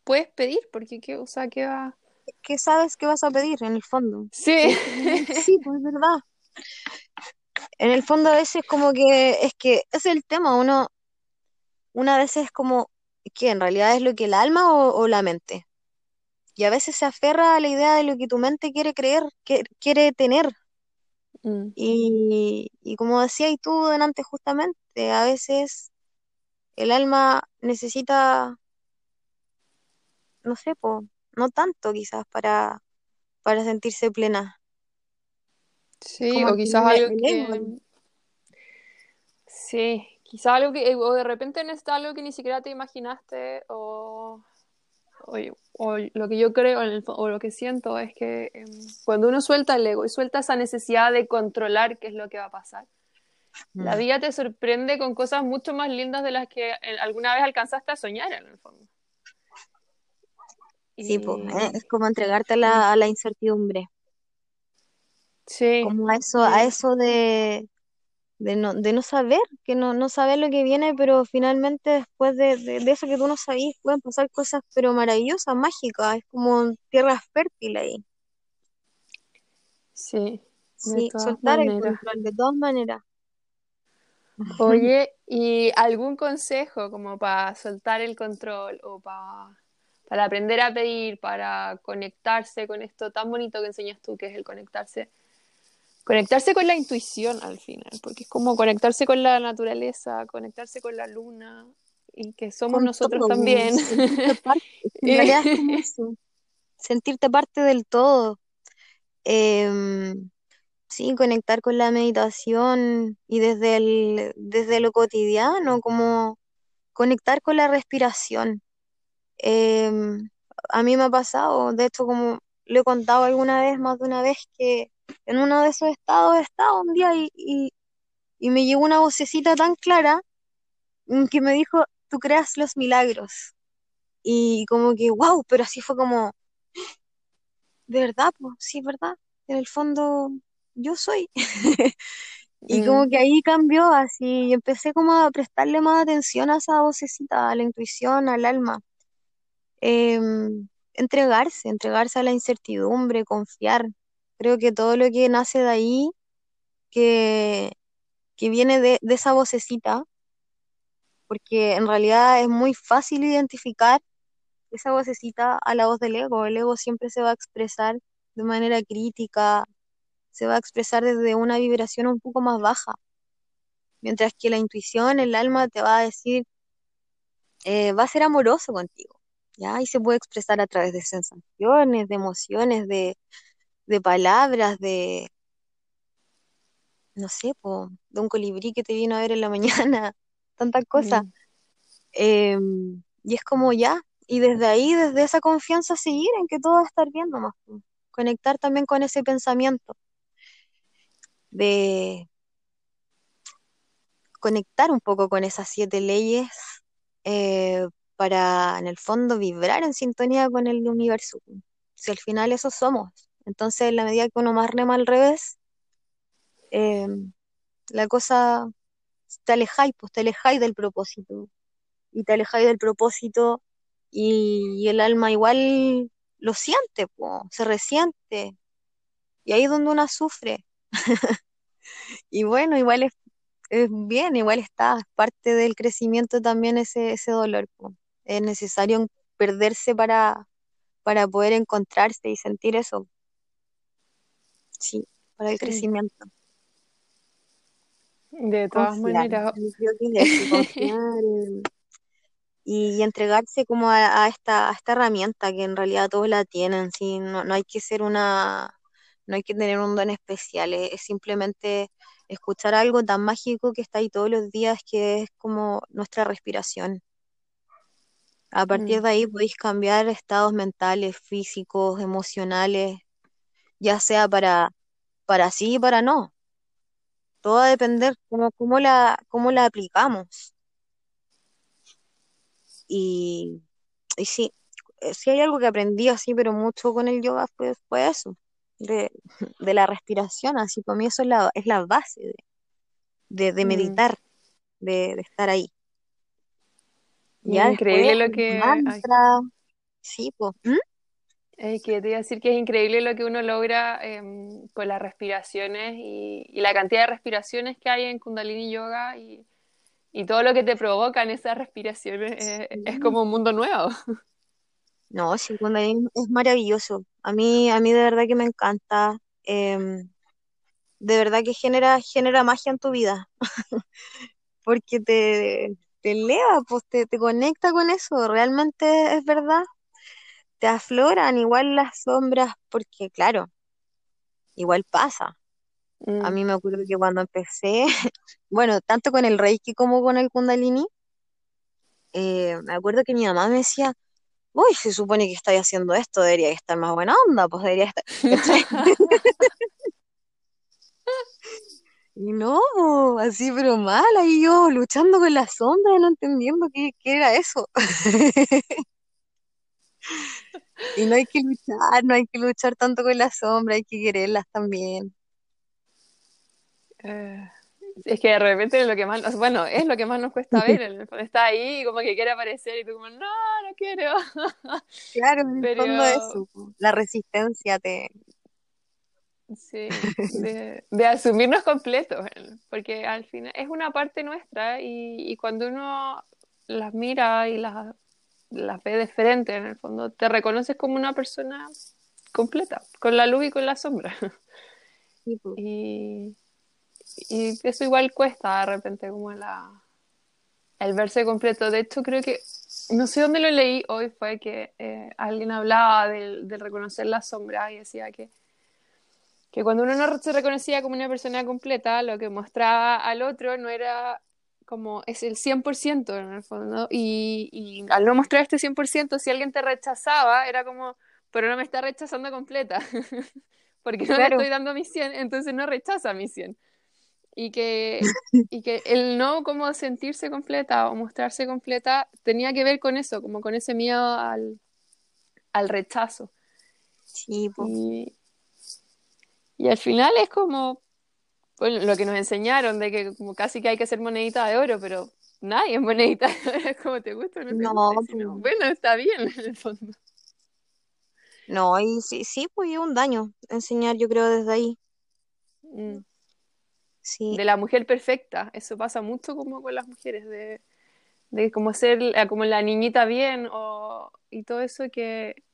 puedes pedir, porque qué, o sea, ¿qué va? ¿Qué sabes que vas a pedir en el fondo? Sí. Sí, pues es verdad. En el fondo a veces como que es que es el tema, uno una vez es como que en realidad es lo que el alma o, o la mente. Y a veces se aferra a la idea de lo que tu mente quiere creer, que, quiere tener. Mm, Y, y como decías tú delante justamente, a veces el alma necesita, no sé, po, no tanto quizás para, para sentirse plena. Sí, como o quizás algo el que, sí, quizás algo que, o de repente necesitas algo que ni siquiera te imaginaste, o, o, o lo que yo creo, en el fo- o lo que siento es que em, cuando uno suelta el ego y suelta esa necesidad de controlar qué es lo que va a pasar, la Mm. vida te sorprende con cosas mucho más lindas de las que eh, alguna vez alcanzaste a soñar en el fondo. Sí, pues, Y es como entregarte a la, a la incertidumbre, sí, como a eso, a eso de, de no, de no saber, que no, no saber lo que viene, pero finalmente después de, de, de eso que tú no sabías pueden pasar cosas pero maravillosas, mágicas, es como tierra fértil ahí. sí, Sí, soltar el control de todas maneras. Oye, ¿y algún consejo como para soltar el control o para, para aprender a pedir, para conectarse con esto tan bonito que enseñas tú, que es el conectarse? Conectarse con la intuición al final, porque es como conectarse con la naturaleza, conectarse con la luna y que somos Con nosotros todo, también. sentirte parte, es que en realidad es como Y- eso, sentirte parte del todo. Em, Sí, conectar con la meditación y desde el, desde lo cotidiano, como conectar con la respiración. Em, a mí me ha pasado, de hecho, como lo he contado alguna vez, más de una vez, que en uno de esos estados he estado un día y, y, y me llegó una vocecita tan clara mm, que me dijo, tú creas los milagros. Y como que, wow, pero así fue como, de verdad, pues sí, es verdad. En el fondo, yo soy. Y como Mm, que ahí cambió así, y empecé como a prestarle más atención a esa vocecita, a la intuición, al alma. Em, entregarse, entregarse a la incertidumbre, confiar. Creo que todo lo que nace de ahí, que, que viene de, de esa vocecita, porque en realidad es muy fácil identificar esa vocecita a la voz del ego. El ego siempre se va a expresar de manera crítica, se va a expresar desde una vibración un poco más baja, mientras que la intuición, el alma te va a decir eh, va a ser amoroso contigo, ¿ya? Y se puede expresar a través de sensaciones, de emociones, de, de palabras, de, no sé, po, de un colibrí que te vino a ver en la mañana, tantas cosas. mm, Em, y es como ya, y desde ahí, desde esa confianza, seguir en que todo va a estar bien nomás. Conectar también con ese pensamiento, de conectar un poco con esas siete leyes eh, para, en el fondo, vibrar en sintonía con el universo. Si al final eso somos. Entonces, en la medida que uno más rema al revés, eh, la cosa te alejáis, pues te alejáis del propósito. Y te alejáis del propósito y, el alma igual lo siente, se resiente. Y ahí es donde uno sufre. Y bueno, igual es, es bien, igual está, es parte del crecimiento también ese, dolor. Es necesario perderse para, para poder encontrarse y sentir eso, sí, para el crecimiento. de todas Confiar, maneras. en- y, y entregarse como a, a esta, a esta herramienta que en realidad todos la tienen, sí, no, no hay que ser una, no hay que tener un don especial, es, es simplemente escuchar algo tan mágico que está ahí todos los días, que es como nuestra respiración. A partir Mm, de ahí podéis cambiar estados mentales, físicos, emocionales, ya sea para, para sí y para no. Todo va a depender cómo, cómo la, cómo la aplicamos. Y, y sí, eh, sí hay algo que aprendí así, pero mucho con el yoga fue, fue eso. de, la respiración, así para mí eso es la, es la base de, de, mm. meditar, de, estar ahí. Ya increíble lo que... Sí, pues. Es que te iba a decir que es increíble lo que uno logra em, con las respiraciones y, la cantidad de respiraciones que hay en Kundalini Yoga y, todo lo que te provocan esas respiraciones eh, es como un mundo nuevo. No, sí, Kundalini es maravilloso. A mí, a mí de verdad que me encanta. Em, de verdad que genera, genera magia en tu vida. Porque te, te eleva, pues te, te conecta con eso. Realmente es verdad te afloran igual las sombras, porque claro, igual pasa. A mm. mí me acuerdo que cuando empecé, bueno, tanto con el Reiki como con el Kundalini, eh, me acuerdo que mi mamá me decía, uy, se supone que estáis haciendo esto, debería estar más buena onda, pues debería estar... y no, así pero mal, ahí yo luchando con la sombra, no entendiendo qué, qué era eso. Y no hay que luchar, no hay que luchar tanto con la sombra, hay que quererlas también. Eh, es que de repente es lo que más, bueno, es lo que más nos cuesta ver, está ahí y como que quiere aparecer y tú como, no, no quiero. Claro, en el fondo eso, la resistencia te... Sí, de, de, asumirnos completos, porque al final es una parte nuestra y, y cuando uno las mira y las las ve de frente, en el fondo, te reconoces como una persona completa, con la luz y con la sombra. y, y, eso igual cuesta de repente, como la, el verse completo. De hecho, creo que, no sé dónde lo leí hoy, fue que eh, alguien hablaba del, del, reconocer la sombra y decía que, que cuando uno no se reconocía como una persona completa, lo que mostraba al otro no era como es el 100% en el fondo, y, y al no mostrar este 100%, si alguien te rechazaba, era como, pero no me está rechazando completa, porque no le estoy dando mi 100, entonces no rechaza mi 100. Y que, y que el no como sentirse completa o mostrarse completa tenía que ver con eso, como con ese miedo al, al rechazo. Sí, y, y al final es como, bueno, lo que nos enseñaron de que como casi que hay que hacer monedita de oro, pero nadie es monedita de oro, como te gusta, no, no, pues. bueno, está bien en el fondo. No, y sí, sí, pues es un daño enseñar, yo creo, desde ahí. Mm. Sí. De la mujer perfecta, eso pasa mucho como con las mujeres, de, de como ser como la niñita bien o, y todo eso que,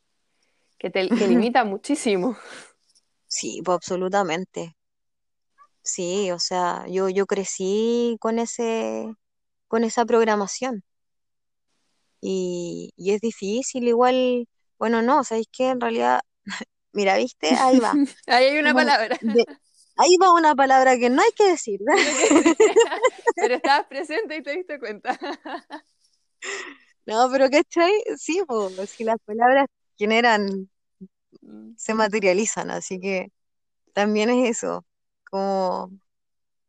que te que limita muchísimo. Sí, pues absolutamente. Sí, o sea, yo, yo crecí con ese, con esa programación. Y, y es difícil, igual, bueno, no, ¿sabéis qué? En realidad, mira, ¿viste? Ahí va. Ahí hay una palabra. ahí va una palabra que no hay que decir. pero estabas presente y te diste cuenta. no, pero ¿cachai? Sí, pues, si las palabras generan, mm. se materializan, así que también es eso como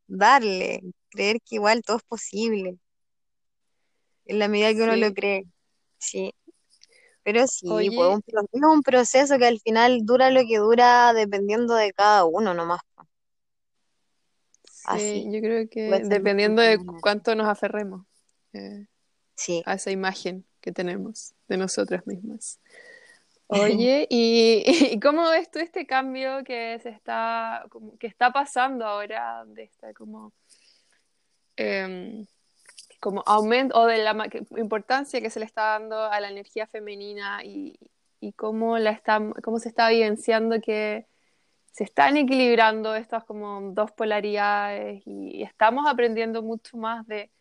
darle, creer que igual todo es posible, en la medida que uno lo cree, sí. Pero sí, pues, un, es un proceso que al final dura lo que dura dependiendo de cada uno nomás. Sí, yo creo que dependiendo de cuánto nos aferremos eh, a esa imagen que tenemos de nosotras mismas. Oye, ¿y, cómo ves tú este cambio que se está, que está pasando ahora de esta como, em, como aumento o de la importancia que se le está dando a la energía femenina y, cómo la está, cómo se está evidenciando que se están equilibrando estas como dos polaridades y, estamos aprendiendo mucho más de,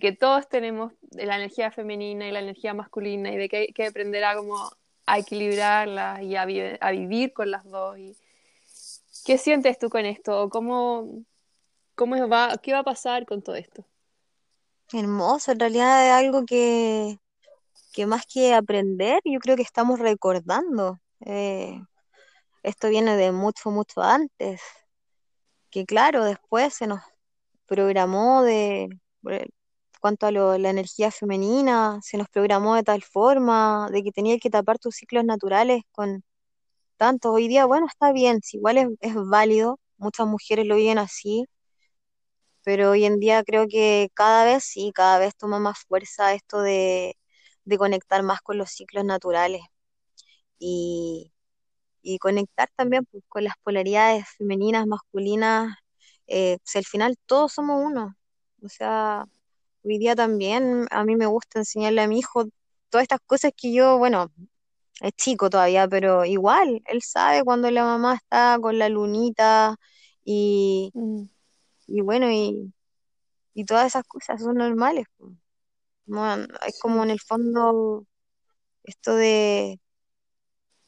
que todos tenemos la energía femenina y la energía masculina y de que hay que aprender a como a equilibrarlas y a, vivir con las dos. Y, ¿Qué sientes tú con esto? ¿Cómo, cómo va, ¿Qué va a pasar con todo esto? Hermoso, en realidad es algo que, que más que aprender, yo creo que estamos recordando. Eh, esto viene de mucho, mucho antes, que claro, después se nos programó de, cuanto a la energía femenina, se nos programó de tal forma de que tenía que tapar tus ciclos naturales con, tantos. Hoy día, bueno, está bien, si igual es, válido, muchas mujeres lo viven así, pero hoy en día creo que cada vez sí, cada vez toma más fuerza esto de, conectar más con los ciclos naturales y, conectar también pues, con las polaridades femeninas, masculinas, eh, al final todos somos uno. O sea, hoy día también a mí me gusta enseñarle a mi hijo todas estas cosas que yo, bueno, es chico todavía, pero igual, él sabe cuando la mamá está con la lunita y, Mm, y bueno, y, y todas esas cosas son normales. No, es como en el fondo esto de,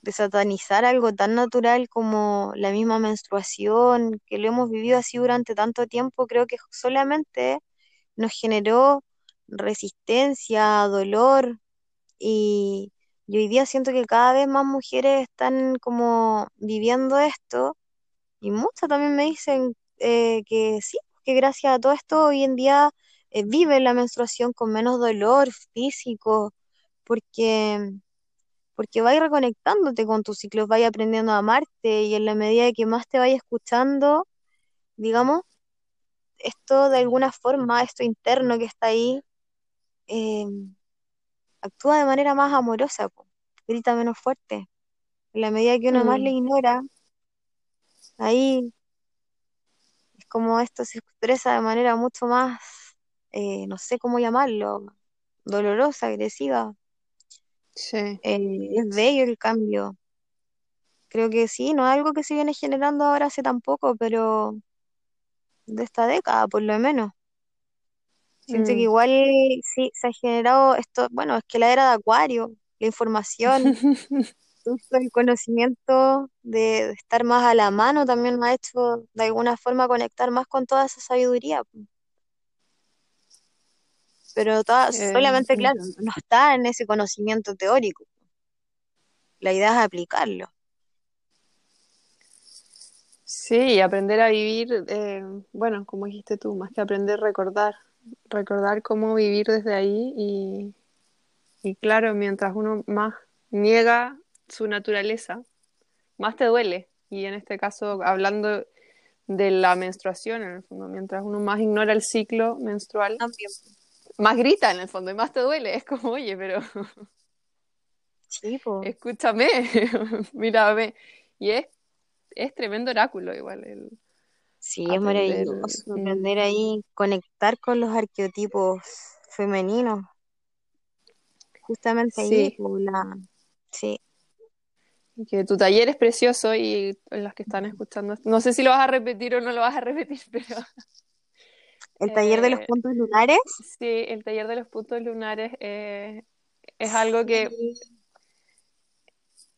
de satanizar algo tan natural como la misma menstruación, que lo hemos vivido así durante tanto tiempo, creo que solamente nos generó resistencia, dolor y, hoy día siento que cada vez más mujeres están como viviendo esto y muchas también me dicen eh, que sí, que gracias a todo esto hoy en día eh, viven la menstruación con menos dolor físico porque porque vas reconectándote con tus ciclos, vas aprendiendo a amarte y en la medida que más te vayas escuchando, digamos, esto de alguna forma, esto interno que está ahí, eh, actúa de manera más amorosa, po, grita menos fuerte. En la medida que uno más le Mm, ignora, ahí es como esto se expresa de manera mucho más, eh, no sé cómo llamarlo, dolorosa, agresiva. sí. Eh, es bello el cambio. Creo que sí, no es algo que se viene generando ahora hace tampoco, pero de esta década, por lo menos. Siento que Mm. igual sí se ha generado esto, bueno, es que la era de Acuario, la información, el conocimiento de, de estar más a la mano también me ha hecho de alguna forma conectar más con toda esa sabiduría. Pero toda- Eh, solamente, claro, no está en ese conocimiento teórico. La idea es aplicarlo. Sí, y aprender a vivir, eh, bueno, como dijiste tú, más que aprender, recordar, recordar cómo vivir desde ahí y, y claro, mientras uno más niega su naturaleza, más te duele. Y en este caso, hablando de la menstruación, en el fondo, mientras uno más ignora el ciclo menstrual, También. más grita en el fondo y más te duele. Es como, oye, pero Sí, pues. escúchame, mírame. Y es, es tremendo oráculo igual el Sí, es maravilloso aprender ahí, conectar con los arqueotipos femeninos, justamente ahí, sí, la, sí. que tu taller es precioso y los que están escuchando, no sé si lo vas a repetir o no lo vas a repetir, pero El taller de los eh, puntos lunares. sí, el taller de los puntos lunares eh, es algo que Sí,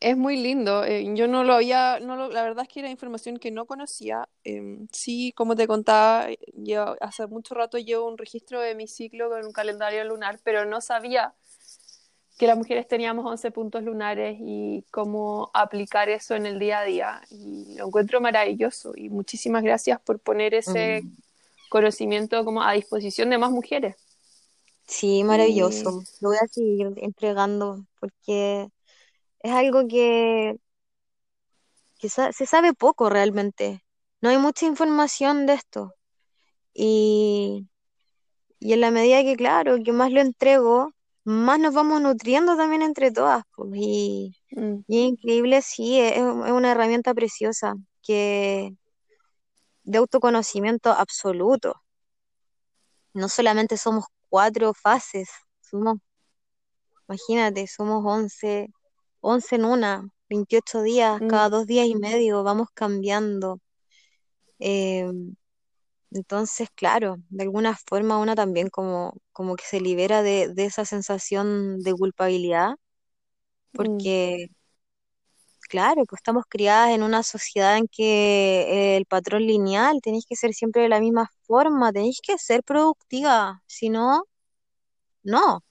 es muy lindo. Eh, yo no lo había, no lo- la verdad es que era información que no conocía. Eh, sí, como te contaba, yo hace mucho rato llevo un registro de mi ciclo con un calendario lunar, pero no sabía que las mujeres teníamos 11 puntos lunares y cómo aplicar eso en el día a día. Y lo encuentro maravilloso y muchísimas gracias por poner ese Mm, conocimiento como a disposición de más mujeres. sí, Y maravilloso. Lo voy a seguir entregando porque es algo que, que sa- se sabe poco realmente. No hay mucha información de esto. Y, y en la medida que, claro, que más lo entrego, más nos vamos nutriendo también entre todas. pues, y, mm, y es increíble, sí, es, es una herramienta preciosa que de autoconocimiento absoluto. No solamente somos cuatro fases, somos, imagínate, somos once, once en una, 28 días, cada mm, dos días y medio vamos cambiando. Eh, entonces, claro, de alguna forma una también como, como que se libera de, de esa sensación de culpabilidad, mm, porque, claro, pues estamos criadas en una sociedad en que el patrón lineal, tenéis que ser siempre de la misma forma, tenéis que ser productiva, si no, no.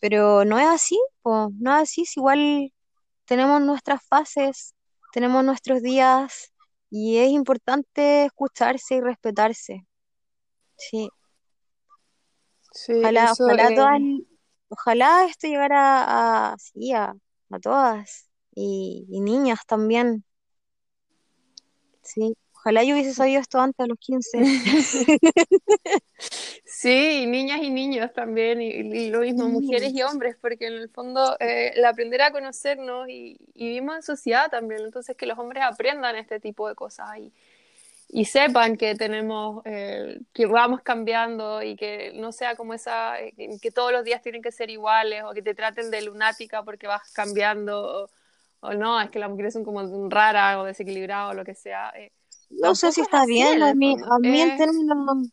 Pero no es así, po, no es así, si igual tenemos nuestras fases, tenemos nuestros días y es importante escucharse y respetarse. Sí, sí, ojalá, eso ojalá todas, ojalá esto llegara a, sí, a, a todas. y, y niñas también. Sí, ojalá yo hubiese sabido esto antes a los 15. Sí, niñas y niños también, y, y lo mismo, mujeres y hombres, porque en el fondo eh, el aprender a conocernos y, y vivimos en sociedad también, entonces que los hombres aprendan este tipo de cosas y, y sepan que tenemos, eh, que vamos cambiando y que no sea como esa, eh, que, todos los días tienen que ser iguales o que te traten de lunática porque vas cambiando o, o no, es que las mujeres son como raras o desequilibradas o lo que sea. eh, No sé si es está bien, en a mí, a mí en términos...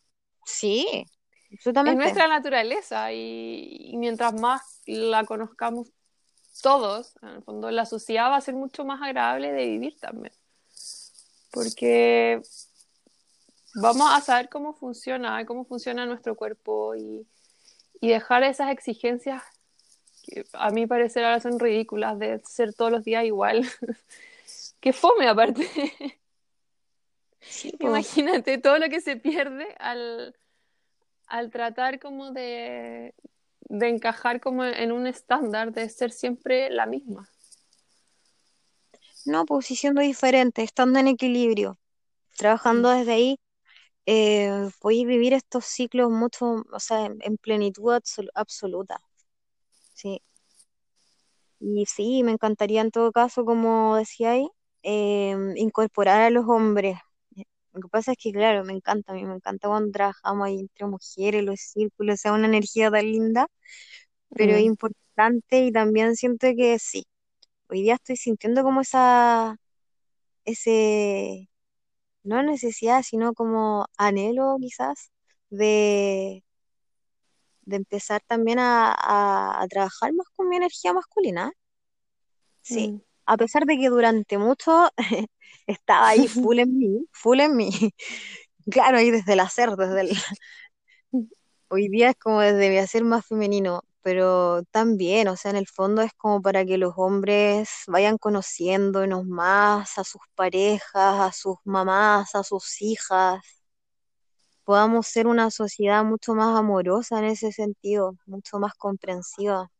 Sí, es nuestra naturaleza y, y mientras más la conozcamos todos, en el fondo la sociedad va a ser mucho más agradable de vivir también. Porque vamos a saber cómo funciona, cómo funciona nuestro cuerpo y, y dejar esas exigencias que a mi parecer ahora son ridículas de ser todos los días igual. que fome aparte. Sí, pues. Imagínate todo lo que se pierde al, al tratar como de, de encajar como en un estándar, de ser siempre la misma. No, pues siendo diferente, estando en equilibrio, trabajando desde ahí, eh, podéis vivir estos ciclos mucho, o sea, en, en plenitud absolu- absoluta. Sí. Y sí, me encantaría en todo caso, como decía ahí, eh, incorporar a los hombres. Lo que pasa es que, claro, me encanta, a mí me encanta cuando trabajamos ahí entre mujeres, los círculos, o sea, una energía tan linda, pero es Mm, importante y también siento que sí, hoy día estoy sintiendo como esa, ese, no necesidad, sino como anhelo quizás de, de empezar también a, a- a trabajar más con mi energía masculina. Sí, mm. A pesar de que durante mucho estaba ahí full en mí, full en mí. Claro, ahí desde el hacer, desde el... Hoy día es como desde mi hacer más femenino, pero también, o sea, en el fondo es como para que los hombres vayan conociéndonos más, a sus parejas, a sus mamás, a sus hijas, podamos ser una sociedad mucho más amorosa en ese sentido, mucho más comprensiva.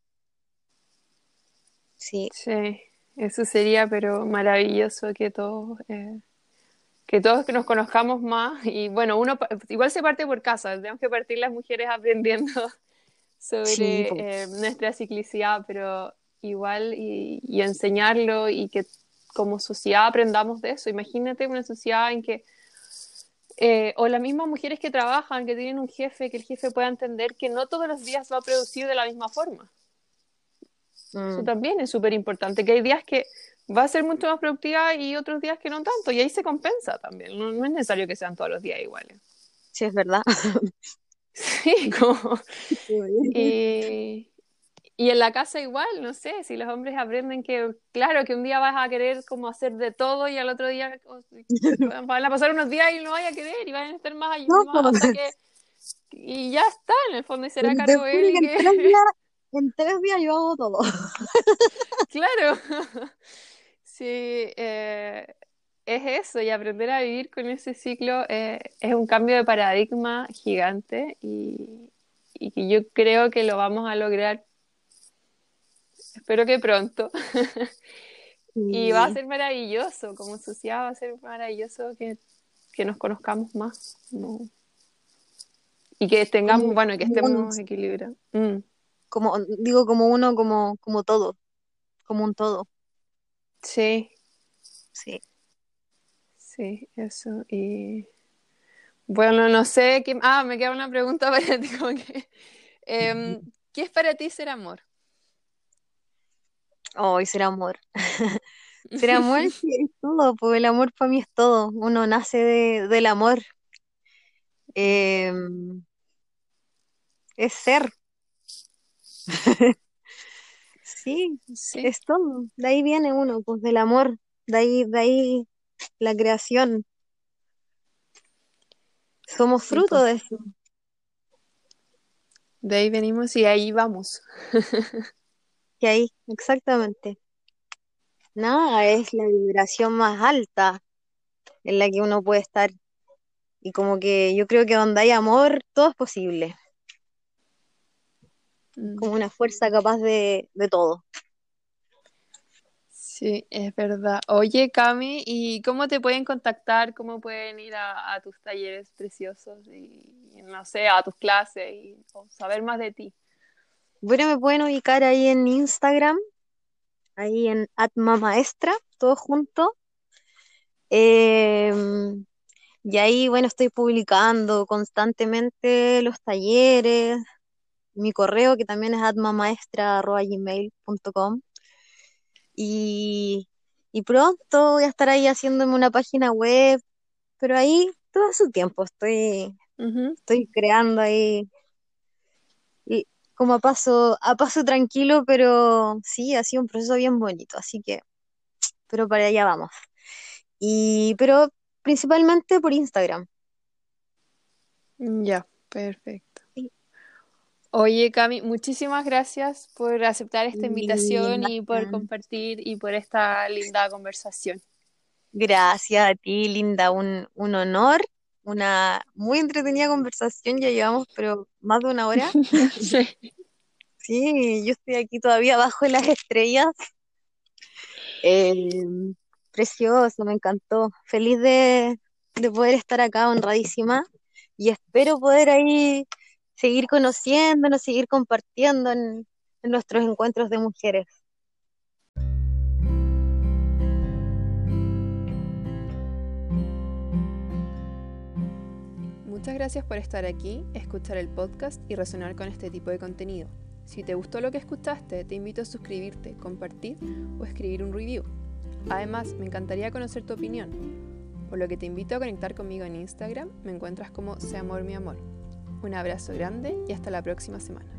Sí, Sí, eso sería, pero maravilloso que todos, eh, que todos que nos conozcamos más. Y bueno, uno igual se parte por casa, tenemos que partir las mujeres aprendiendo sí, sobre eh, nuestra ciclicidad, pero igual y, y enseñarlo y que como sociedad aprendamos de eso. Imagínate una sociedad en que, eh, o las mismas mujeres que trabajan, que tienen un jefe, que el jefe pueda entender que no todos los días va a producir de la misma forma. Eso Mm, también es súper importante, que hay días que va a ser mucho más productiva y otros días que no tanto, y ahí se compensa también. No, no es necesario que sean todos los días iguales. sí, es verdad. Sí, como... Y, y en la casa igual, no sé, si los hombres aprenden que, claro, que un día vas a querer como hacer de todo y al otro día van a pasar unos días y no vaya a querer y van a estar más, No, hasta que... Y ya está, en el fondo, y será cargo él de y que en tres días, yo hago todo. Claro. Sí, eh, es eso, y aprender a vivir con ese ciclo eh, es un cambio de paradigma gigante y, y que yo creo que lo vamos a lograr, espero que pronto. Y va a ser maravilloso, como sociedad va a ser maravilloso que, que nos conozcamos más, ¿no? Y que tengamos, bueno, que estemos equilibrados. Mm, como, digo, como uno, como, como todo, como un todo. sí, Sí. sí, eso. Y bueno, no sé qué. Ah, me queda una pregunta para ti, como que, em, ¿qué es para ti ser amor? Hoy ser amor. Ser amor es, todo, pues el amor para mí es todo. Uno nace de, del amor. Eh, es ser, sí, Sí, es todo. De ahí viene uno, pues del amor. De ahí, de ahí la creación. Somos sí, fruto pues. de eso. De ahí venimos y ahí vamos. Y ahí, exactamente. Nada, es la vibración más alta en la que uno puede estar. Y como que yo creo que donde hay amor, todo es posible. Mm, Como una fuerza capaz de, de todo. Sí, es verdad. Oye, Cami, ¿y cómo te pueden contactar? ¿Cómo pueden ir a, tus talleres preciosos y, no sé, a tus clases y saber más de ti? Bueno, me pueden ubicar ahí en Instagram, ahí en Atma Maestra, todo junto. Em, y ahí, bueno, estoy publicando constantemente los talleres, mi correo que también es atmamaestra.gmail.com y, y pronto voy a estar ahí haciéndome una página web, pero ahí todo su tiempo estoy, estoy creando ahí y como a paso, a paso tranquilo, pero sí, ha sido un proceso bien bonito, así que, pero para allá vamos. Y, pero principalmente por Instagram. Ya, perfecto. Oye, Cami, muchísimas gracias por aceptar esta invitación y por compartir y por esta linda conversación. Gracias a ti, Linda, un, un honor, una muy entretenida conversación, ya llevamos pero más de una hora. sí. sí, yo estoy aquí todavía abajo de las estrellas. Eh, precioso, me encantó. Feliz de, de poder estar acá, honradísima, y espero poder ahí seguir conociéndonos, seguir compartiendo en, nuestros encuentros de mujeres. Muchas gracias por estar aquí, escuchar el podcast y resonar con este tipo de contenido. Si te gustó lo que escuchaste, te invito a suscribirte, compartir o escribir un review. Además, me encantaría conocer tu opinión, por lo que te invito a conectar conmigo en Instagram, me encuentras como Se Amor Mi Amor. Un abrazo grande y hasta la próxima semana.